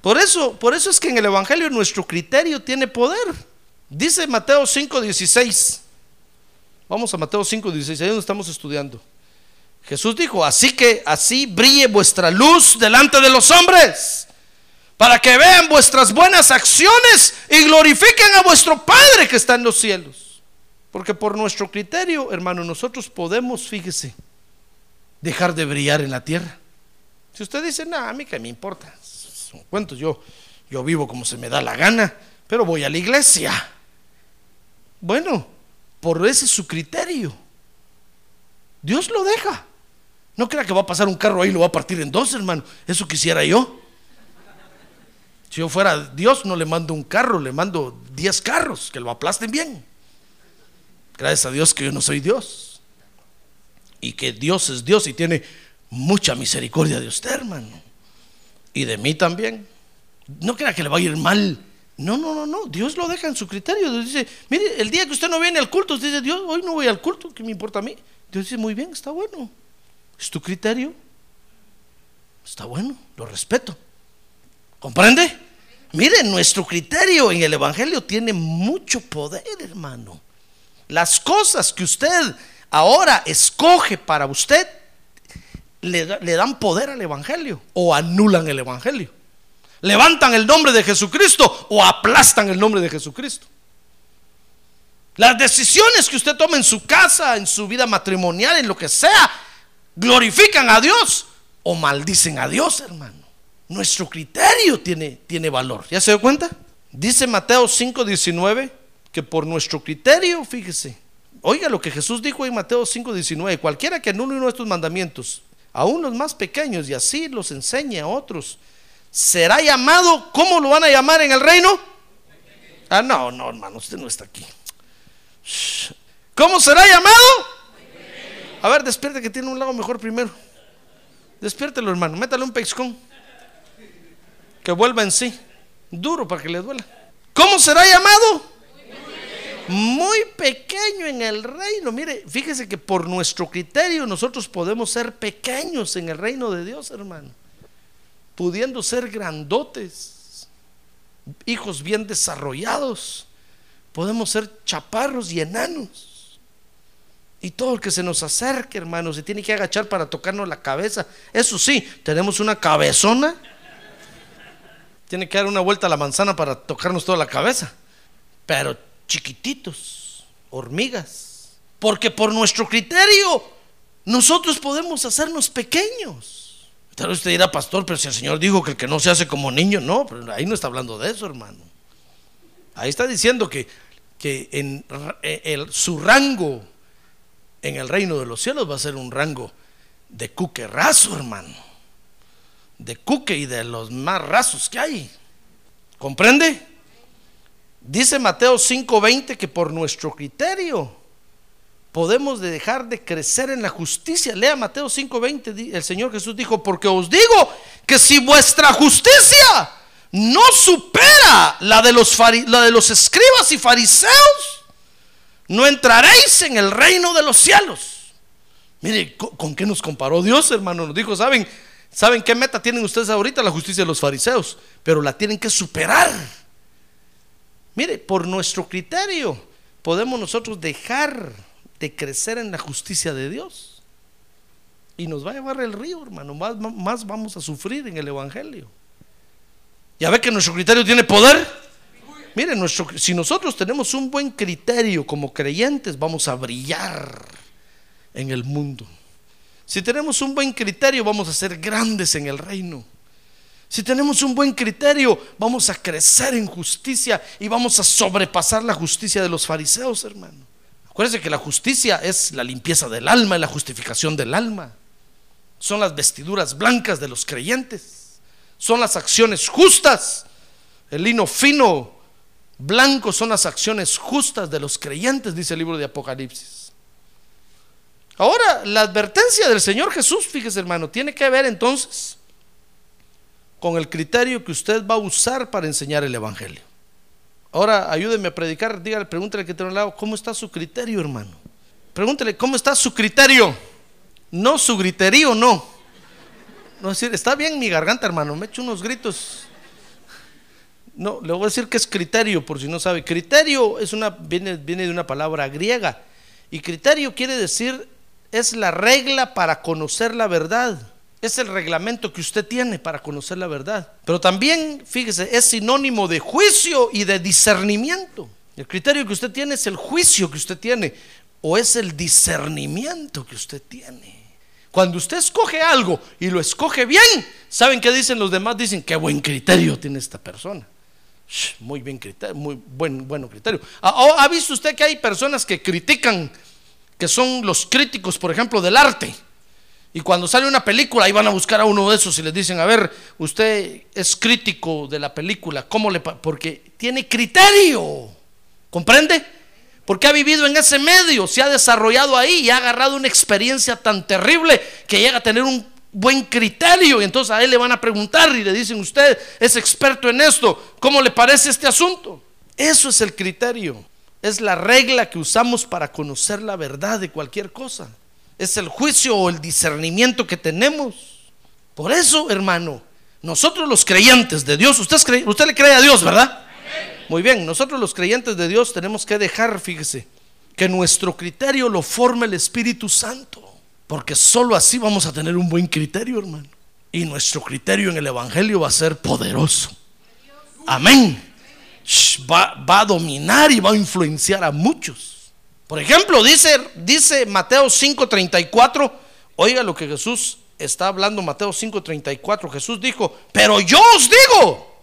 Por eso, por eso es que en el Evangelio nuestro criterio tiene poder. Dice Mateo 5:16. Vamos a Mateo 5:16, ahí donde estamos estudiando. Jesús dijo, así que así brille vuestra luz delante de los hombres, para que vean vuestras buenas acciones y glorifiquen a vuestro Padre que está en los cielos. Porque por nuestro criterio, hermano, nosotros podemos, fíjese, dejar de brillar en la tierra. Si usted dice, no, a mí que me importa, son cuentos, yo, yo vivo como se me da la gana, pero voy a la iglesia. Bueno, por ese es su criterio. Dios lo deja. No crea que va a pasar un carro ahí y lo va a partir en dos, hermano. Eso quisiera yo. Si yo fuera Dios, no le mando un carro, le mando diez carros que lo aplasten bien. Gracias a Dios que yo no soy Dios. Y que Dios es Dios y tiene mucha misericordia de usted, hermano. Y de mí también. No crea que le va a ir mal. No, no, no, no. Dios lo deja en su criterio. Dios dice, mire, el día que usted no viene al culto, usted dice, Dios, hoy no voy al culto, ¿qué me importa a mí? Dios dice, muy bien, está bueno. Es tu criterio. Está bueno, lo respeto. ¿Comprende? Mire, nuestro criterio en el Evangelio tiene mucho poder, hermano. Las cosas que usted ahora escoge para usted le, da- le dan poder al Evangelio o anulan el Evangelio. Levantan el nombre de Jesucristo o aplastan el nombre de Jesucristo. Las decisiones que usted toma en su casa, en su vida matrimonial, en lo que sea, glorifican a Dios o maldicen a Dios, hermano. Nuestro criterio tiene, tiene valor. ¿Ya se dio cuenta? Dice Mateo 5:19 que por nuestro criterio, fíjese, oiga lo que Jesús dijo en Mateo 5:19, cualquiera que anule uno de estos mandamientos, aún los más pequeños, y así los enseñe a otros, será llamado, ¿cómo lo van a llamar en el reino? Ah, no, no, hermano, usted no está aquí. ¿Cómo será llamado? A ver, despierte que tiene un lado mejor primero. Despiértelo, hermano, métale un peixcón. Que vuelva en sí. Duro para que le duela. ¿Cómo será llamado? Muy pequeño en el reino. Mire, fíjese que por nuestro criterio nosotros podemos ser pequeños en el reino de Dios, hermano. Pudiendo ser grandotes, hijos bien desarrollados. Podemos ser chaparros y enanos. Y todo el que se nos acerque, hermano, se tiene que agachar para tocarnos la cabeza. Eso sí, tenemos una cabezona. Tiene que dar una vuelta a la manzana para tocarnos toda la cabeza. Pero chiquititos, hormigas. Porque por nuestro criterio, nosotros podemos hacernos pequeños. Tal vez usted dirá, pastor, pero si el Señor dijo que el que no se hace como niño, no, pero ahí no está hablando de eso, hermano. Ahí está diciendo que, que en el, su rango en el reino de los cielos va a ser un rango de cuque raso, hermano. De cuque y de los más rasos que hay. ¿Comprende? Dice Mateo 5:20 que por nuestro criterio podemos dejar de crecer en la justicia. Lea Mateo 5:20, el Señor Jesús dijo, porque os digo que si vuestra justicia no supera la de los, la de los escribas y fariseos, no entraréis en el reino de los cielos. Mire, ¿con qué nos comparó Dios, hermano? Nos dijo, ¿saben, ¿saben qué meta tienen ustedes ahorita? La justicia de los fariseos, pero la tienen que superar. Mire, por nuestro criterio podemos nosotros dejar de crecer en la justicia de Dios. Y nos va a llevar el río, hermano. Más, vamos a sufrir en el Evangelio. ¿Ya ve que nuestro criterio tiene poder? Nuestro, si nosotros tenemos un buen criterio como creyentes, vamos a brillar en el mundo. Si tenemos un buen criterio, vamos a ser grandes en el reino. Si tenemos un buen criterio, vamos a crecer en justicia y vamos a sobrepasar la justicia de los fariseos, hermano. Acuérdense que la justicia es la limpieza del alma y la justificación del alma. Son las vestiduras blancas de los creyentes. Son las acciones justas. El lino fino Blancos son las acciones justas de los creyentes, dice el libro de Apocalipsis. Ahora, la advertencia del Señor Jesús, fíjese hermano, tiene que ver entonces con el criterio que usted va a usar para enseñar el Evangelio. Ahora, ayúdeme a predicar, dígale, pregúntele que tiene un lado, ¿cómo está su criterio, hermano? Pregúntele, ¿cómo está su criterio? No su griterío, no. No decir, está bien mi garganta, hermano, me echo unos gritos no, le voy a decir que es criterio, por si no sabe. Criterio es una, viene, viene de una palabra griega. Y criterio quiere decir, es la regla para conocer la verdad. Es el reglamento que usted tiene para conocer la verdad. Pero también, fíjese, es sinónimo de juicio y de discernimiento. El criterio que usted tiene es el juicio que usted tiene o es el discernimiento que usted tiene. Cuando usted escoge algo y lo escoge bien, ¿saben qué dicen los demás? Dicen, qué buen criterio tiene esta persona. Muy bien criterio, muy buen, bueno criterio. ¿Ha visto usted que hay personas que critican, que son los críticos, por ejemplo, del arte? Y cuando sale una película, ahí van a buscar a uno de esos y les dicen, a ver, usted es crítico de la película, ¿cómo le Porque tiene criterio, ¿comprende? Porque ha vivido en ese medio, se ha desarrollado ahí y ha agarrado una experiencia tan terrible que llega a tener un buen criterio. Y entonces a él le van a preguntar y le dicen, usted es experto en esto, ¿cómo le parece este asunto? Eso es el criterio. Es la regla que usamos para conocer la verdad de cualquier cosa. Es el juicio o el discernimiento que tenemos. Por eso, hermano, nosotros los creyentes de Dios, usted, usted le cree a Dios, ¿verdad? Muy bien, nosotros los creyentes de Dios tenemos que dejar, fíjese, que nuestro criterio lo forme el Espíritu Santo. Porque solo así vamos a tener un buen criterio, hermano. Y nuestro criterio en el Evangelio va a ser poderoso. Amén. Va, a dominar y va a influenciar a muchos. Por ejemplo, dice, dice Mateo 5:34. Oiga lo que Jesús está hablando, Mateo 5:34. Jesús dijo, pero yo os digo.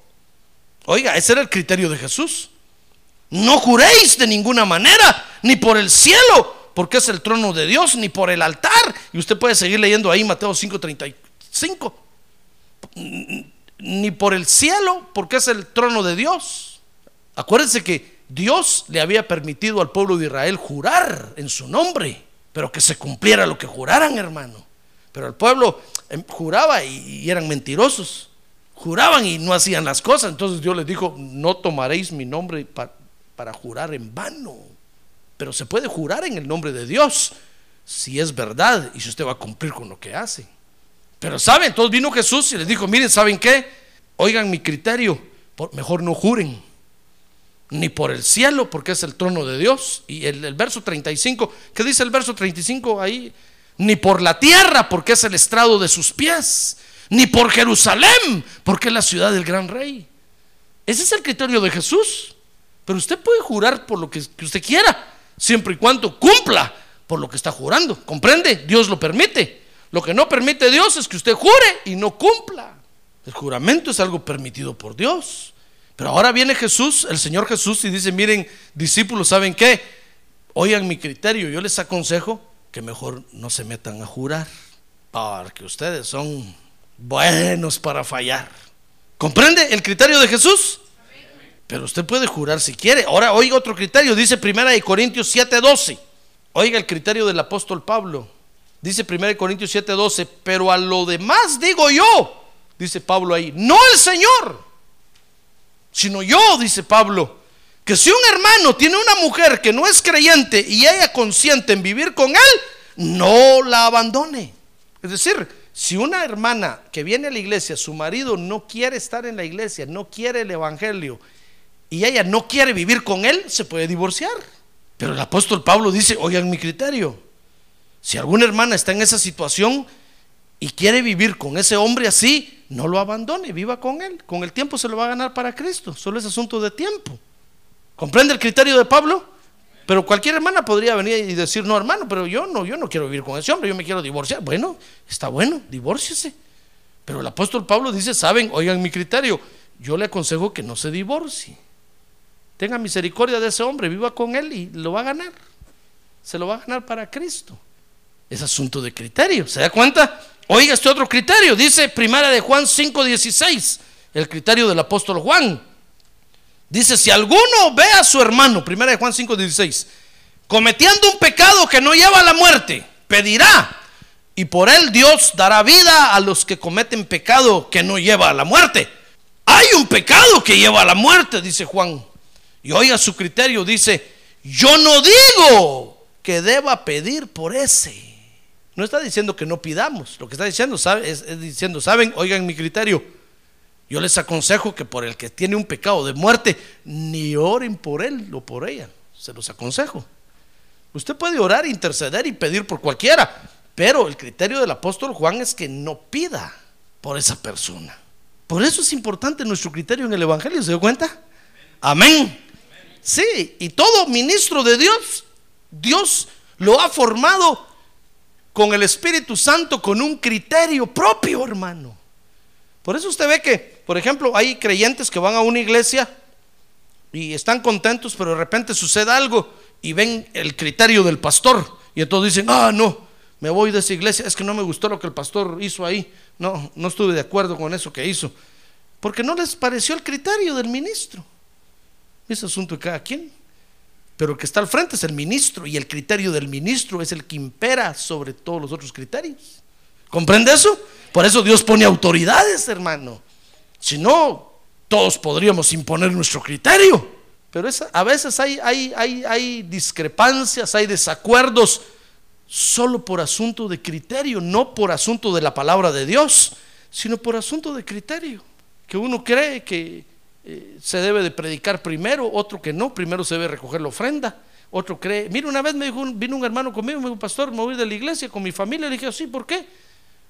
Oiga, ese era el criterio de Jesús. No juréis de ninguna manera, ni por el cielo porque es el trono de Dios, ni por el altar. Y usted puede seguir leyendo ahí Mateo 5:35. Ni por el cielo, porque es el trono de Dios. Acuérdense que Dios le había permitido al pueblo de Israel jurar en su nombre, pero que se cumpliera lo que juraran, hermano. Pero el pueblo em, juraba y, eran mentirosos. Juraban y no hacían las cosas. Entonces Dios les dijo, no tomaréis mi nombre para jurar en vano. Pero se puede jurar en el nombre de Dios si es verdad y si usted va a cumplir con lo que hace. Pero saben, entonces vino Jesús y les dijo, miren, ¿saben qué? Oigan mi criterio, mejor no juren. Ni por el cielo, porque es el trono de Dios. Y el, el verso 35, ¿qué dice el verso 35 ahí? Ni por la tierra, porque es el estrado de sus pies. Ni por Jerusalén, porque es la ciudad del gran rey. Ese es el criterio de Jesús. Pero usted puede jurar por lo que, que usted quiera, siempre y cuando cumpla por lo que está jurando. ¿Comprende? Dios lo permite. Lo que no permite Dios es que usted jure y no cumpla. El juramento es algo permitido por Dios. Pero ahora viene Jesús, el Señor Jesús, y dice, miren, discípulos, ¿saben qué? Oigan mi criterio, yo les aconsejo que mejor no se metan a jurar, porque ustedes son buenos para fallar. ¿Comprende el criterio de Jesús? Pero usted puede jurar si quiere. Ahora oiga otro criterio, dice Primera de Corintios 7:12. Oiga el criterio del apóstol Pablo. Dice 1 Corintios 7:12, pero a lo demás digo yo, dice Pablo ahí, no el Señor, sino yo, dice Pablo, que si un hermano tiene una mujer que no es creyente y ella consiente en vivir con él, no la abandone. Es decir, si una hermana que viene a la iglesia, su marido no quiere estar en la iglesia, no quiere el evangelio y ella no quiere vivir con él, se puede divorciar. Pero el apóstol Pablo dice, oigan mi criterio, si alguna hermana está en esa situación y quiere vivir con ese hombre así, no lo abandone, viva con él. Con el tiempo se lo va a ganar para Cristo, solo es asunto de tiempo. ¿Comprende el criterio de Pablo? Pero cualquier hermana podría venir y decir, no hermano, pero yo no, yo no quiero vivir con ese hombre, yo me quiero divorciar. Bueno, está bueno, divórciese. Pero el apóstol Pablo dice, saben, oigan mi criterio, yo le aconsejo que no se divorcie. Tenga misericordia de ese hombre, viva con él y lo va a ganar. Se lo va a ganar para Cristo. Es asunto de criterio. ¿Se da cuenta? Oiga este otro criterio. Dice Primera de Juan 5:16. El criterio del apóstol Juan. Dice, si alguno ve a su hermano, Primera de Juan 5:16, cometiendo un pecado que no lleva a la muerte, pedirá. Y por él Dios dará vida a los que cometen pecado que no lleva a la muerte. Hay un pecado que lleva a la muerte, dice Juan. Y oiga su criterio, dice, yo no digo que deba pedir por ese. No está diciendo que no pidamos, lo que está diciendo. Es, es diciendo, saben, oigan mi criterio, yo les aconsejo que por el que tiene un pecado de muerte, ni oren por él o por ella, se los aconsejo. Usted puede orar, interceder y pedir por cualquiera, pero el criterio del apóstol Juan es que no pida por esa persona. Por eso es importante nuestro criterio en el Evangelio, ¿se dio cuenta? Amén. Sí, y todo ministro de Dios, Dios lo ha formado con el Espíritu Santo con un criterio propio, hermano. Por eso usted ve que, por ejemplo, hay creyentes que van a una iglesia y están contentos, pero de repente sucede algo y ven el criterio del pastor y entonces dicen, ah, no, me voy de esa iglesia, es que no me gustó lo que el pastor hizo ahí, no, no estuve de acuerdo con eso que hizo, porque no les pareció el criterio del ministro. Es asunto de cada quien. Pero el que está al frente es el ministro y el criterio del ministro es el que impera sobre todos los otros criterios. ¿Comprende eso? Por eso Dios pone autoridades, hermano. Si no, todos podríamos imponer nuestro criterio. Pero a veces hay, hay, discrepancias, hay desacuerdos solo por asunto de criterio, no por asunto de la palabra de Dios, sino por asunto de criterio. Que uno cree que eh, se debe de predicar primero, otro que no, primero se debe recoger la ofrenda, otro cree, mira, una vez me dijo, vino un hermano conmigo, me dijo, pastor, me voy de la iglesia con mi familia, le dije, sí, ¿por qué?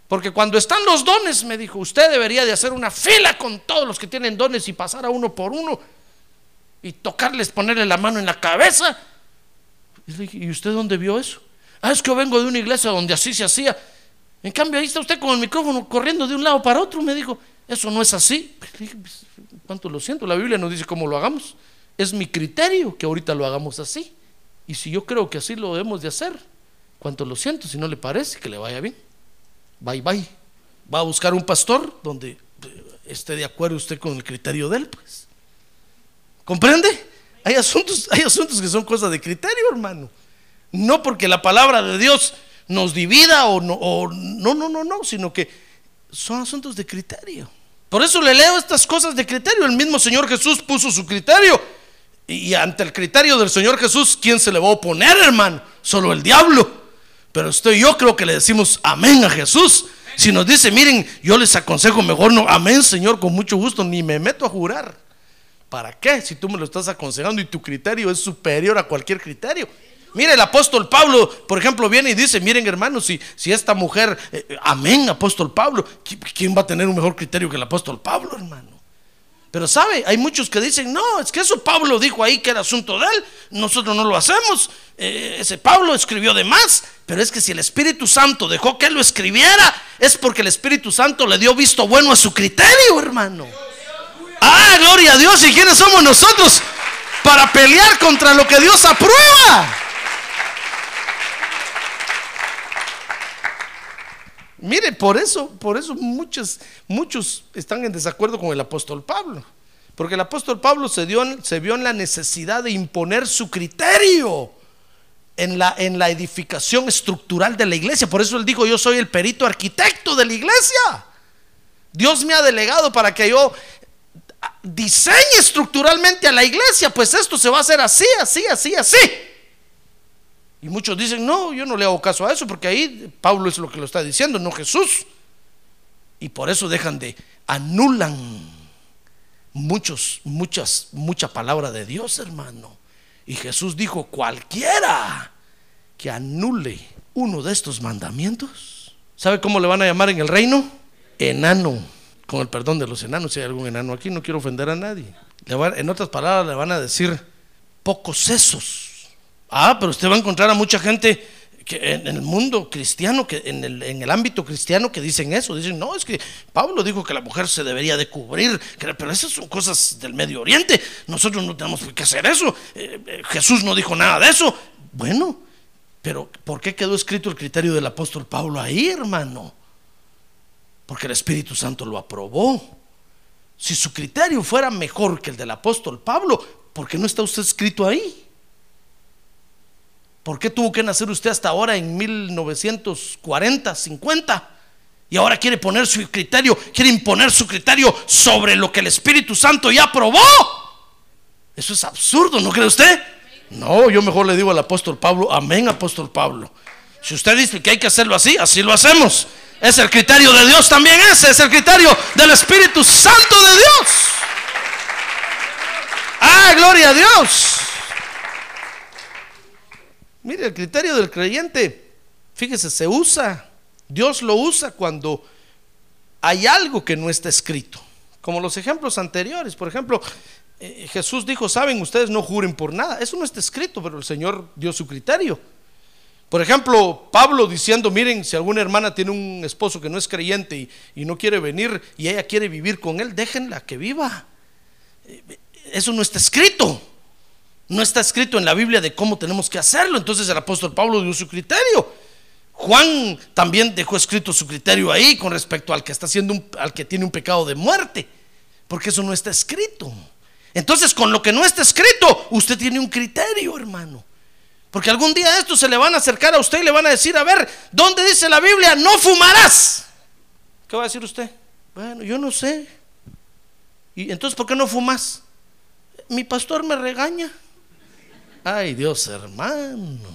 Porque cuando están los dones, me dijo, usted debería de hacer una fila con todos los que tienen dones y pasar a uno por uno y tocarles, ponerle la mano en la cabeza. Y le dije, ¿y usted dónde vio eso? Ah, es que yo vengo de una iglesia donde así se hacía. En cambio, ahí está usted con el micrófono corriendo de un lado para otro. Me dijo, eso no es así. ¿Cuánto lo siento? La Biblia nos dice cómo lo hagamos. Es mi criterio que ahorita lo hagamos así. Y si yo creo que así lo debemos de hacer, ¿cuánto lo siento? Si no le parece, que le vaya bien. Bye, bye. Va a buscar un pastor donde eh, esté de acuerdo usted con el criterio de él, pues. ¿Comprende? Hay asuntos, hay asuntos que son cosas de criterio, hermano. No porque la palabra de Dios nos divida o no, o no, no, no, no, sino que son asuntos de criterio. Por eso le leo estas cosas de criterio. El mismo Señor Jesús puso su criterio. Y ante el criterio del Señor Jesús, ¿quién se le va a oponer, hermano? Solo el diablo. Pero usted yo creo que le decimos amén a Jesús. Si nos dice, miren, yo les aconsejo mejor no, amén, Señor, con mucho gusto, ni me meto a jurar. ¿Para qué? Si tú me lo estás aconsejando y tu criterio es superior a cualquier criterio. Mire, el apóstol Pablo, por ejemplo, viene y dice, miren hermanos, si, esta mujer, eh, amén, apóstol Pablo, ¿quién va a tener un mejor criterio que el apóstol Pablo, hermano? Pero sabe, hay muchos que dicen, no, es que eso Pablo dijo ahí que era asunto de él, nosotros no lo hacemos, eh, ese Pablo escribió de más, pero es que si el Espíritu Santo dejó que él lo escribiera, es porque el Espíritu Santo le dio visto bueno a su criterio, hermano. Ah, gloria a Dios, ¿y quiénes somos nosotros para pelear contra lo que Dios aprueba? Mire, por eso, por eso muchos, muchos están en desacuerdo con el apóstol Pablo. Porque el apóstol Pablo se, dio, vio en la necesidad de imponer su criterio en la, en la edificación estructural de la iglesia. Por eso él dijo, yo soy el perito arquitecto de la iglesia. Dios me ha delegado para que yo diseñe estructuralmente a la iglesia. Pues esto se va a hacer así, así, así, así. Y muchos dicen, no, yo no le hago caso a eso, porque ahí Pablo es lo que lo está diciendo, no Jesús. Y por eso dejan de, anulan muchos, muchas, mucha palabra de Dios, hermano. Y Jesús dijo, cualquiera que anule uno de estos mandamientos, ¿sabe cómo le van a llamar en el reino? Enano, con el perdón de los enanos, si hay algún enano aquí, no quiero ofender a nadie. en otras palabras, le van a decir pocos sesos Ah, pero usted va a encontrar a mucha gente que en el mundo cristiano, que en el, ámbito cristiano que dicen eso, dicen, no, es que Pablo dijo que la mujer se debería de cubrir, pero esas son cosas del Medio Oriente, nosotros no tenemos que hacer eso, eh, eh, Jesús no dijo nada de eso. Bueno, pero ¿por qué quedó escrito el criterio del apóstol Pablo ahí, hermano? Porque el Espíritu Santo lo aprobó. Si su criterio fuera mejor que el del apóstol Pablo, ¿por qué no está usted escrito ahí? ¿Por qué tuvo que nacer usted hasta ahora en 1940, 50? Y ahora quiere poner su criterio, quiere imponer su criterio sobre lo que el Espíritu Santo ya aprobó. Eso es absurdo, ¿no cree usted? No, yo mejor le digo al apóstol Pablo, amén, apóstol Pablo. Si usted dice que hay que hacerlo así, así lo hacemos. Es el criterio de Dios también ese, es el criterio del Espíritu Santo de Dios. Ah, gloria a Dios. Mire, el criterio del creyente, fíjese, se usa. Dios lo usa cuando hay algo que no está escrito. Como los ejemplos anteriores. Por ejemplo, eh, Jesús dijo, saben, ustedes no juren por nada. Eso no está escrito, pero el Señor dio su criterio. Por ejemplo, Pablo diciendo, miren, si alguna hermana tiene un esposo que no es creyente y, no quiere venir y ella quiere vivir con él, déjenla que viva. Eh, eso no está escrito. No está escrito en la Biblia de cómo tenemos que hacerlo. Entonces el apóstol Pablo dio su criterio. Juan también dejó escrito su criterio ahí con respecto al que está haciendo al que tiene un pecado de muerte, porque eso no está escrito. Entonces, con lo que no está escrito, usted tiene un criterio, hermano. Porque algún día estos se le van a acercar a usted y le van a decir, a ver, ¿dónde dice la Biblia? No fumarás. ¿Qué va a decir usted? Bueno, yo no sé. ¿Y entonces por qué no fumas? Mi pastor me regaña. Ay, Dios hermano.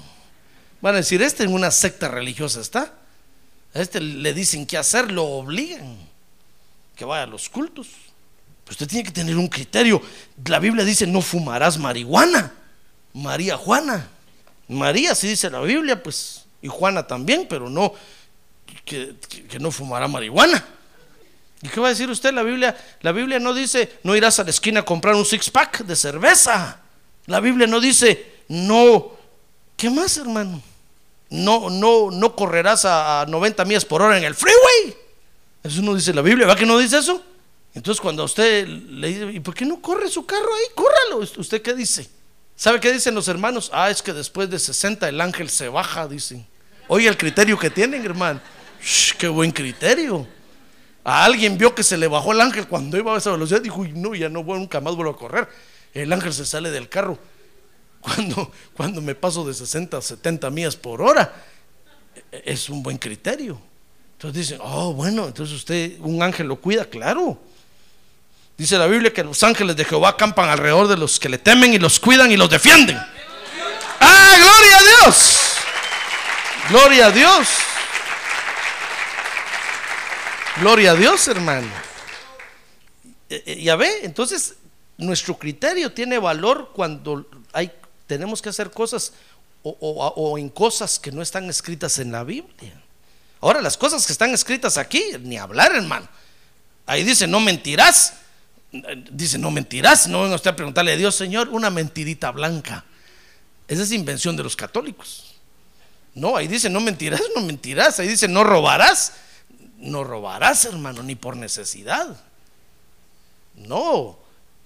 Van a decir, este en una secta religiosa está. A este le dicen qué hacer, lo obligan. Que vaya a los cultos. Pero usted tiene que tener un criterio. La Biblia dice, no fumarás marihuana. María Juana. María, si dice la Biblia, pues, y Juana también, pero no, que, que no fumará marihuana. ¿Y qué va a decir usted? La Biblia, la Biblia no dice, no irás a la esquina a comprar un six pack de cerveza. La Biblia no dice, no, ¿qué más, hermano? No, no, no correrás a, 90 millas por hora en el freeway. Eso no dice la Biblia, ¿va que no dice eso? Entonces cuando a usted le dice, ¿y por qué no corre su carro ahí? Córralo. ¿Usted qué dice? ¿Sabe qué dicen los hermanos? Ah, es que después de 60 el ángel se baja, dicen. Oye, el criterio que tienen, hermano. qué buen criterio. A alguien vio que se le bajó el ángel cuando iba a esa velocidad. Dijo, no, ya no voy nunca más vuelvo a correr el ángel se sale del carro. Cuando, cuando me paso de 60 a 70 millas por hora, es un buen criterio. Entonces dicen, oh, bueno, entonces usted, un ángel lo cuida, claro. Dice la Biblia que los ángeles de Jehová acampan alrededor de los que le temen y los cuidan y los defienden. ¡Ah, gloria a Dios! Gloria a Dios. Gloria a Dios, hermano. Ya ve, entonces nuestro criterio tiene valor cuando hay, tenemos que hacer cosas o, en cosas que no están escritas en la Biblia. Ahora, las cosas que están escritas aquí, ni hablar, hermano. Ahí dice, no mentirás. Dice, no mentirás. No venga usted a preguntarle a Dios, Señor, una mentirita blanca. Esa es invención de los católicos. No, ahí dice, no mentirás, no mentirás. Ahí dice, no robarás. No robarás, hermano, ni por necesidad. No,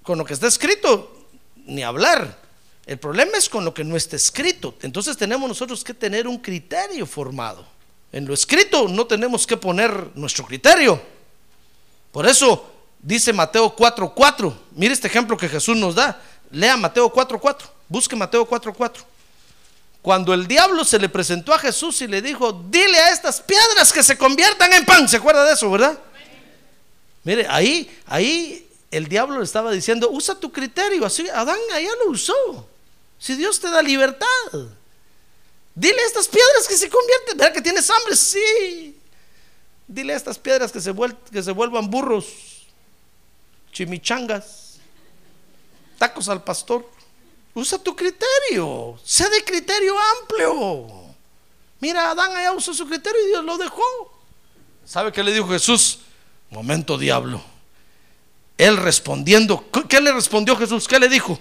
con lo que está escrito, ni hablar. El problema es con lo que no está escrito. Entonces tenemos nosotros que tener un criterio formado. En lo escrito no tenemos que poner nuestro criterio. Por eso dice Mateo 4:4. Mire este ejemplo que Jesús nos da. Lea Mateo 4:4. Busque Mateo 4:4. Cuando el diablo se le presentó a Jesús y le dijo, dile a estas piedras que se conviertan en pan. ¿Se acuerda de eso, verdad? Mire, ahí, ahí el diablo le estaba diciendo, usa tu criterio. Así Adán allá lo usó. Si Dios te da libertad. Dile a estas piedras que se convierten. ¿Verdad que tienes hambre? Sí. Dile a estas piedras que se, vuel- que se vuelvan burros, chimichangas, tacos al pastor. Usa tu criterio. Sé de criterio amplio. Mira, Adán allá usó su criterio y Dios lo dejó. ¿Sabe qué le dijo Jesús? Momento, diablo. Él respondiendo, ¿qué- ¿qué le respondió Jesús? ¿Qué le dijo?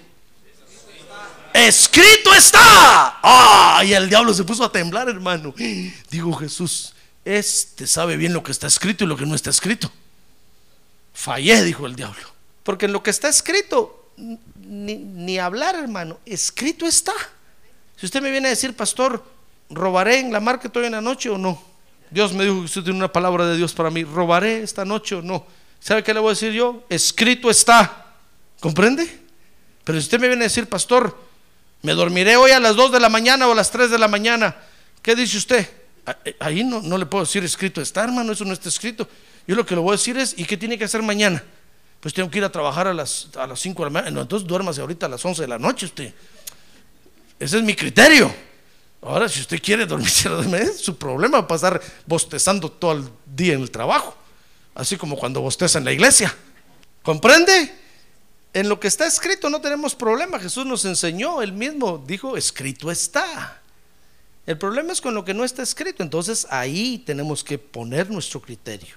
Escrito está. Ah, y el diablo se puso a temblar, hermano. Digo Jesús, este sabe bien lo que está escrito y lo que no está escrito. Fallé, dijo el diablo. Porque en lo que está escrito, ni, ni hablar, hermano, escrito está. Si usted me viene a decir, pastor, ¿robaré en la market hoy en la noche o no? Dios me dijo que usted tiene una palabra de Dios para mí. ¿Robaré esta noche o no? ¿Sabe qué le voy a decir yo? Escrito está. ¿Comprende? Pero si usted me viene a decir, pastor, me dormiré hoy a las 2 de la mañana o a las 3 de la mañana, ¿qué dice usted? A- eh, Ahí no, no le puedo decir escrito está, hermano, eso no está escrito. Yo lo que le voy a decir es, ¿y qué tiene que hacer mañana? Pues tengo que ir a trabajar a las, a las 5 de la mañana. No, entonces duérmase ahorita a las 11 de la noche usted. Ese es mi criterio. Ahora, si usted quiere dormirse, es su problema pasar bostezando todo el día en el trabajo. Así como cuando bosteza en la iglesia. ¿Comprende? En lo que está escrito no tenemos problema. Jesús nos enseñó, él mismo dijo, escrito está. El problema es con lo que no está escrito. Entonces ahí tenemos que poner nuestro criterio.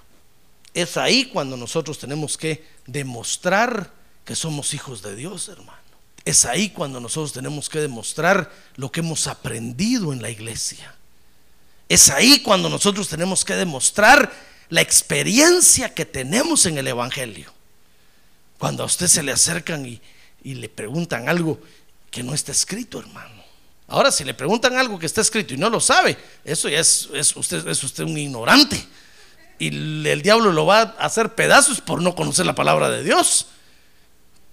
Es ahí cuando nosotros tenemos que demostrar que somos hijos de Dios, hermano. Es ahí cuando nosotros tenemos que demostrar lo que hemos aprendido en la iglesia. Es ahí cuando nosotros tenemos que demostrar la experiencia que tenemos en el Evangelio. Cuando a usted se le acercan y, y le preguntan algo que no está escrito, hermano. Ahora, si le preguntan algo que está escrito y no lo sabe, eso ya es, usted, es usted un ignorante. Y el, diablo lo va a hacer pedazos por no conocer la palabra de Dios.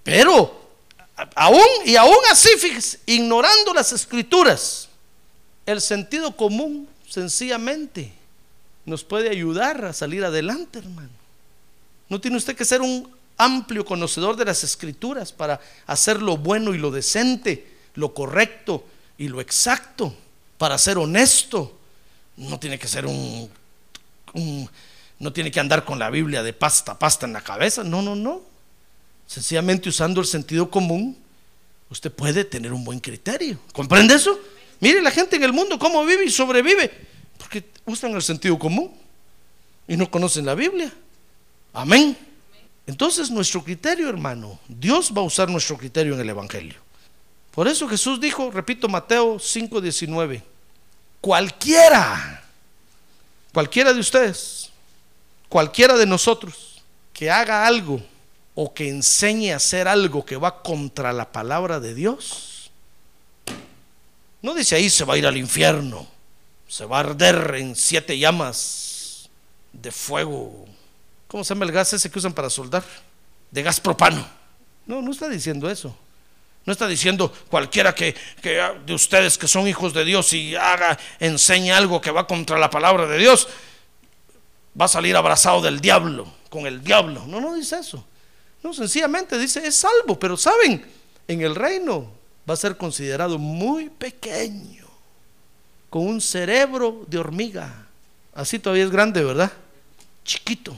Pero, aún y aún así, fíjese, ignorando las escrituras, el sentido común sencillamente nos puede ayudar a salir adelante, hermano. No tiene usted que ser un amplio conocedor de las escrituras para hacer lo bueno y lo decente, lo correcto y lo exacto, para ser honesto. No tiene que ser un, no tiene que andar con la Biblia de pasta a pasta en la cabeza. No, no, no. Sencillamente usando el sentido común, usted puede tener un buen criterio. ¿Comprende eso? Mire la gente en el mundo cómo vive y sobrevive, porque usan el sentido común y no conocen la Biblia. Amén. Entonces nuestro criterio, hermano, Dios va a usar nuestro criterio en el Evangelio. Por eso Jesús dijo, repito, Mateo 5:19, cualquiera, cualquiera de ustedes, cualquiera de nosotros que haga algo o que enseñe a hacer algo que va contra la palabra de Dios, no dice ahí se va a ir al infierno, se va a arder en siete llamas de fuego. ¿Cómo se llama el gas ese que usan para soldar? De gas propano. No, no está diciendo eso. No está diciendo cualquiera que, que de ustedes que son hijos de Dios y haga, enseñe algo que va contra la palabra de Dios, va a salir abrazado del diablo, con el diablo. No, no dice eso. No, sencillamente dice, es salvo, pero saben, en el reino va a ser considerado muy pequeño, con un cerebro de hormiga. Así todavía es grande, ¿verdad? Chiquito.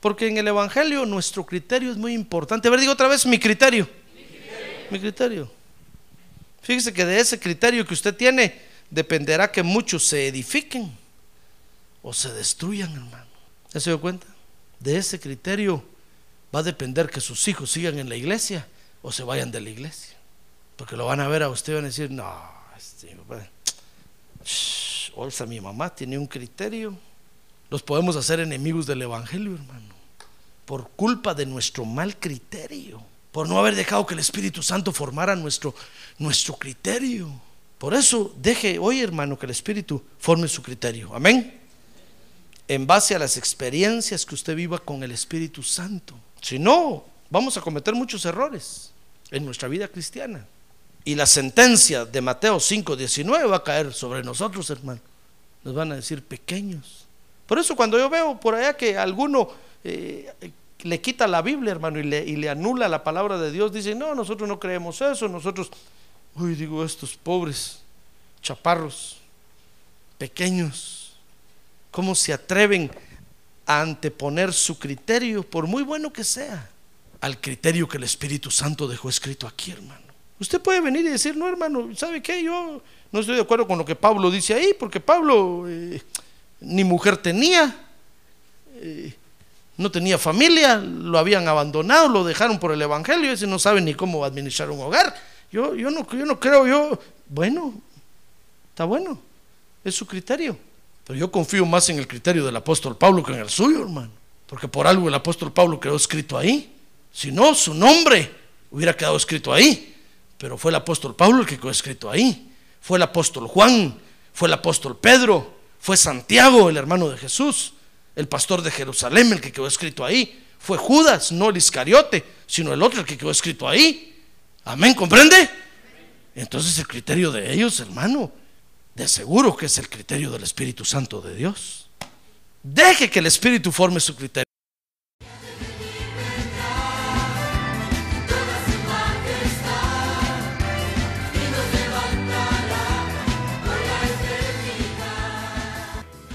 Porque en el Evangelio nuestro criterio es muy importante. A ver, digo otra vez, mi criterio. Mi criterio. Fíjese que de ese criterio que usted tiene dependerá que muchos se edifiquen o se destruyan, hermano. ¿Ya se dio cuenta? De ese criterio va a depender que sus hijos sigan en la iglesia o se vayan de la iglesia. Porque lo van a ver a usted y van a decir, no, este, Olsa, mi mamá tiene un criterio. Los podemos hacer enemigos del Evangelio, hermano. Por culpa de nuestro mal criterio. Por no haber dejado que el Espíritu Santo formara nuestro, nuestro criterio. Por eso deje hoy, hermano, que el Espíritu forme su criterio. Amén. En base a las experiencias que usted viva con el Espíritu Santo. Si no, vamos a cometer muchos errores en nuestra vida cristiana. Y la sentencia de Mateo 5:19 va a caer sobre nosotros, hermano. Nos van a decir pequeños. Por eso cuando yo veo por allá que alguno eh, le quita la Biblia, hermano, y le, y le anula la palabra de Dios, dice, no, nosotros no creemos eso, nosotros, uy, digo, estos pobres chaparros, pequeños, ¿cómo se atreven a anteponer su criterio, por muy bueno que sea, al criterio que el Espíritu Santo dejó escrito aquí, hermano? Usted puede venir y decir, no, hermano, ¿sabe qué? Yo no estoy de acuerdo con lo que Pablo dice ahí, porque Pablo eh, ni mujer tenía, eh, no tenía familia, lo habían abandonado, lo dejaron por el Evangelio, ese no sabe ni cómo administrar un hogar. Yo, yo, no, yo no creo, yo, bueno, está bueno, es su criterio. Pero yo confío más en el criterio del apóstol Pablo que en el suyo, hermano. Porque por algo el apóstol Pablo quedó escrito ahí. Si no, su nombre hubiera quedado escrito ahí. Pero fue el apóstol Pablo el que quedó escrito ahí. Fue el apóstol Juan, fue el apóstol Pedro, fue Santiago, el hermano de Jesús, el pastor de Jerusalén, el que quedó escrito ahí. Fue Judas, no el Iscariote, sino el otro el que quedó escrito ahí. Amén, ¿comprende? Entonces el criterio de ellos, hermano, de seguro que es el criterio del Espíritu Santo de Dios. Deje que el Espíritu forme su criterio.